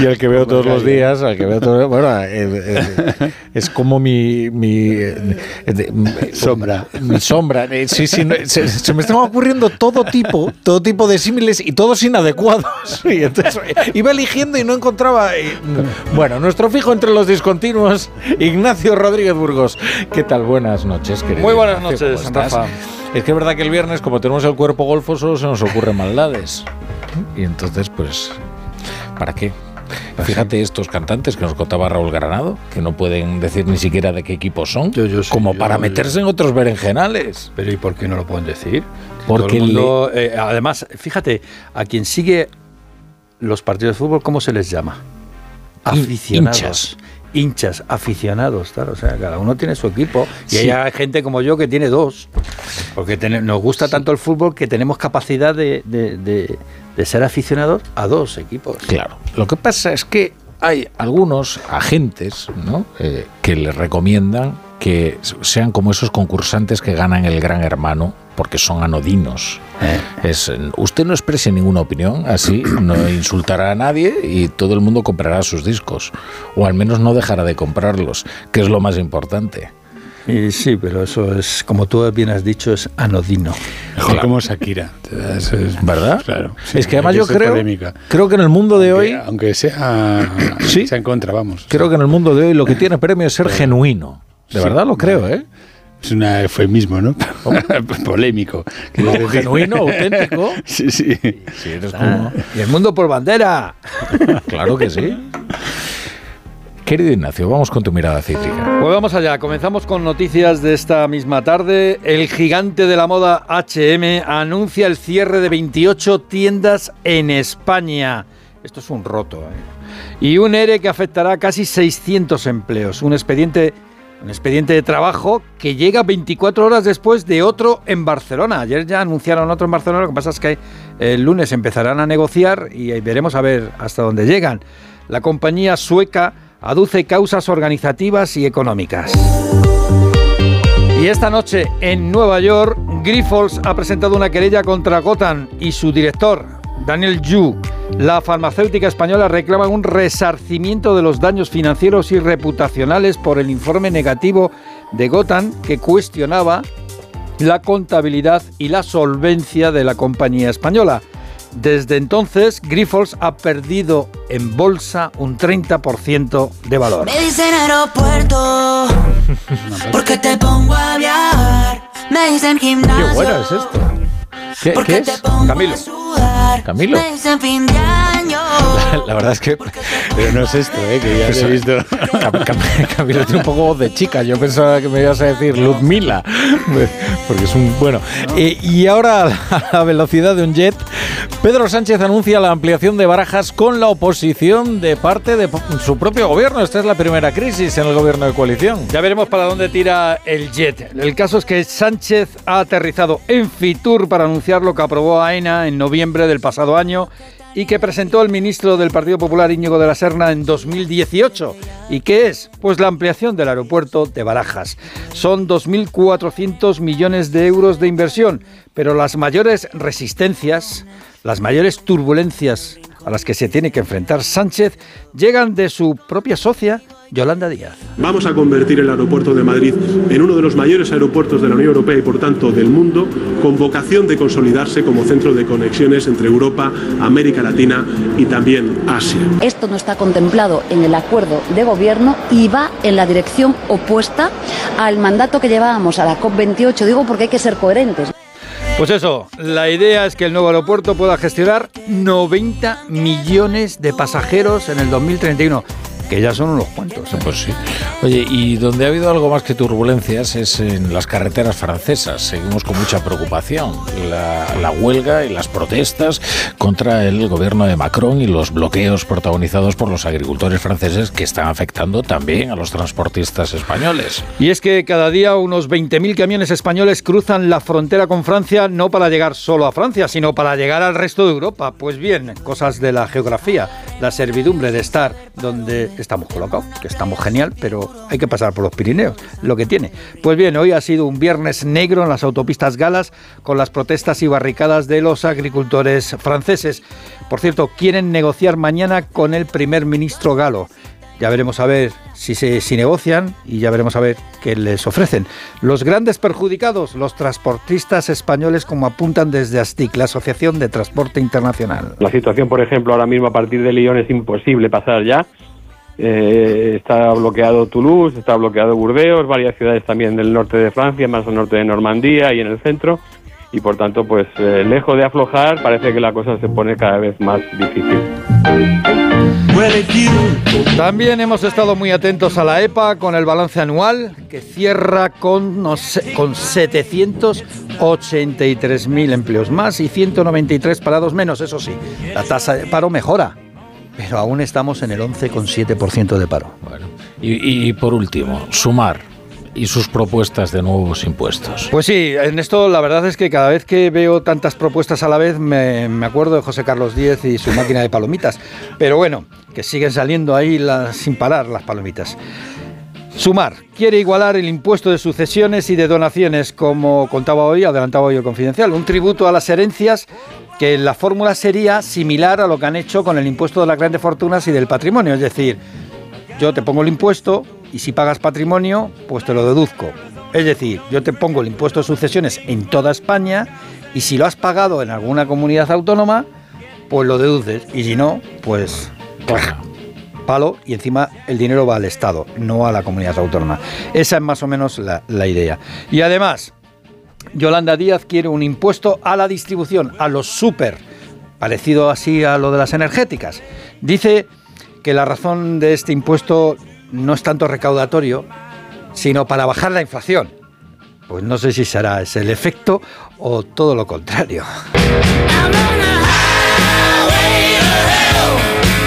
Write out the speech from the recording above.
y el que veo todos los días, al que veo todos, bueno, eh, eh, es como mi, mi eh, sombra. Mi sombra. Sí, sí, se, me estaban ocurriendo todo tipo, todo tipo de símiles y todos inadecuados. Y entonces iba eligiendo y no encontraba. Bueno, nuestro fijo entre los discontinuos, Ignacio Rodríguez Burgos. ¿Qué tal? Buenas noches, querido. Muy buenas noches, Rafa. Es que es verdad que el viernes, como tenemos el cuerpo golfo, solo se nos ocurren maldades. Y entonces, pues, ¿para qué? Fíjate estos cantantes que nos contaba Raúl Granado, que no pueden decir ni siquiera de qué equipo son, como para meterse en otros berenjenales. Pero ¿y por qué no lo pueden decir? Porque eh, además, fíjate, a quien sigue los partidos de fútbol, ¿cómo se les llama? Aficionados hinchas, aficionados, claro, o sea, cada uno tiene su equipo y hay gente como yo que tiene dos, porque nos gusta tanto el fútbol que tenemos capacidad de, de, ser aficionados a dos equipos. Claro, lo que pasa es que hay algunos agentes ¿no? Eh, que les recomiendan que sean como esos concursantes que ganan el Gran Hermano porque son anodinos. Eh. Es, usted no exprese ninguna opinión, así no insultará a nadie y todo el mundo comprará sus discos, o al menos no dejará de comprarlos, que es lo más importante. Y sí, pero eso es, como tú bien has dicho, es anodino. Mejor como Shakira. ¿Verdad? Claro. es que además yo creo, creo que en el mundo de hoy... Aunque sea, ¿Sí? sea en contra, vamos. Creo que en el mundo de hoy lo que tiene premio es ser genuino. De verdad lo creo, ¿eh? Es un eufemismo, ¿no? Polémico. genuino, auténtico. Sí, sí. Ah, y el mundo por bandera. claro que sí. Querido Ignacio, vamos con tu mirada cítrica. Pues vamos allá, comenzamos con noticias de esta misma tarde. El gigante de la moda HM anuncia el cierre de 28 tiendas en España. Esto es un roto. ¿eh? Y un ERE que afectará a casi 600 empleos. Un expediente un expediente de trabajo que llega 24 horas después de otro en Barcelona. Ayer ya anunciaron otro en Barcelona, lo que pasa es que el lunes empezarán a negociar y veremos a ver hasta dónde llegan. La compañía sueca aduce causas organizativas y económicas. Y esta noche en Nueva York, Grifols ha presentado una querella contra Gotham y su director, Daniel Yu. La farmacéutica española reclama un resarcimiento de los daños financieros y reputacionales por el informe negativo de Gotham que cuestionaba la contabilidad y la solvencia de la compañía española. Desde entonces, Grifols ha perdido en bolsa un 30% de valor. Me dicen aeropuerto, porque te pongo a viajar. Me dicen gimnasio. Qué bueno es esto. ¿Qué, ¿qué es? Camilo. Camilo. La, verdad es que. Pero no es esto, ¿eh? Que ya he visto. Camilo tiene un poco de chica. Yo pensaba que me ibas a decir Ludmila. Porque es un. Bueno. Eh, y ahora, a la velocidad de un jet, Pedro Sánchez anuncia la ampliación de barajas con la oposición de parte de su propio gobierno. Esta es la primera crisis en el gobierno de coalición. Ya veremos para dónde tira el jet. El caso es que Sánchez ha aterrizado en Fitur para anunciar lo que aprobó AENA en noviembre del pasado año y que presentó el ministro del Partido Popular Íñigo de la Serna en 2018. ¿Y qué es? Pues la ampliación del aeropuerto de Barajas. Son 2.400 millones de euros de inversión, pero las mayores resistencias, las mayores turbulencias a las que se tiene que enfrentar Sánchez llegan de su propia socia, Yolanda Díaz. Vamos a convertir el aeropuerto de Madrid en uno de los mayores aeropuertos de la Unión Europea y por tanto del mundo, con vocación de consolidarse como centro de conexiones entre Europa, América Latina y también Asia. Esto no está contemplado en el acuerdo de gobierno y va en la dirección opuesta al mandato que llevábamos a la COP28, digo porque hay que ser coherentes. Pues eso, la idea es que el nuevo aeropuerto pueda gestionar 90 millones de pasajeros en el 2031 que ya son unos cuantos. ¿eh? Pues sí. Oye, y donde ha habido algo más que turbulencias es en las carreteras francesas. Seguimos con mucha preocupación. La, huelga y las protestas contra el gobierno de Macron y los bloqueos protagonizados por los agricultores franceses que están afectando también a los transportistas españoles. Y es que cada día unos 20.000 camiones españoles cruzan la frontera con Francia no para llegar solo a Francia, sino para llegar al resto de Europa. Pues bien, cosas de la geografía la servidumbre de estar donde estamos colocados, que estamos genial, pero hay que pasar por los Pirineos, lo que tiene. Pues bien, hoy ha sido un viernes negro en las autopistas galas con las protestas y barricadas de los agricultores franceses. Por cierto, quieren negociar mañana con el primer ministro galo. Ya veremos a ver si, se, si negocian y ya veremos a ver qué les ofrecen. Los grandes perjudicados, los transportistas españoles, como apuntan desde ASTIC, la Asociación de Transporte Internacional. La situación, por ejemplo, ahora mismo a partir de Lyon es imposible pasar ya. Eh, está bloqueado Toulouse, está bloqueado Burdeos, varias ciudades también del norte de Francia, más al norte de Normandía y en el centro. Y por tanto, pues eh, lejos de aflojar, parece que la cosa se pone cada vez más difícil. También hemos estado muy atentos a la EPA con el balance anual que cierra con, no sé, con 783.000 empleos más y 193 parados menos, eso sí. La tasa de paro mejora, pero aún estamos en el 11,7% de paro. Bueno, y, y por último, sumar y sus propuestas de nuevos impuestos. Pues sí, en esto la verdad es que cada vez que veo tantas propuestas a la vez me, me acuerdo de José Carlos Díez y su máquina de palomitas. Pero bueno, que siguen saliendo ahí las- sin parar las palomitas. Sumar quiere igualar el impuesto de sucesiones y de donaciones, como contaba hoy, adelantaba hoy el confidencial, un tributo a las herencias que la fórmula sería similar a lo que han hecho con el impuesto de las grandes fortunas y del patrimonio, es decir, yo te pongo el impuesto y si pagas patrimonio, pues te lo deduzco. Es decir, yo te pongo el impuesto de sucesiones en toda España y si lo has pagado en alguna comunidad autónoma, pues lo deduces y si no, pues palo y encima el dinero va al Estado, no a la comunidad autónoma. Esa es más o menos la, la idea. Y además, Yolanda Díaz quiere un impuesto a la distribución, a los super, parecido así a lo de las energéticas. Dice que la razón de este impuesto no es tanto recaudatorio, sino para bajar la inflación. Pues no sé si será ese el efecto o todo lo contrario.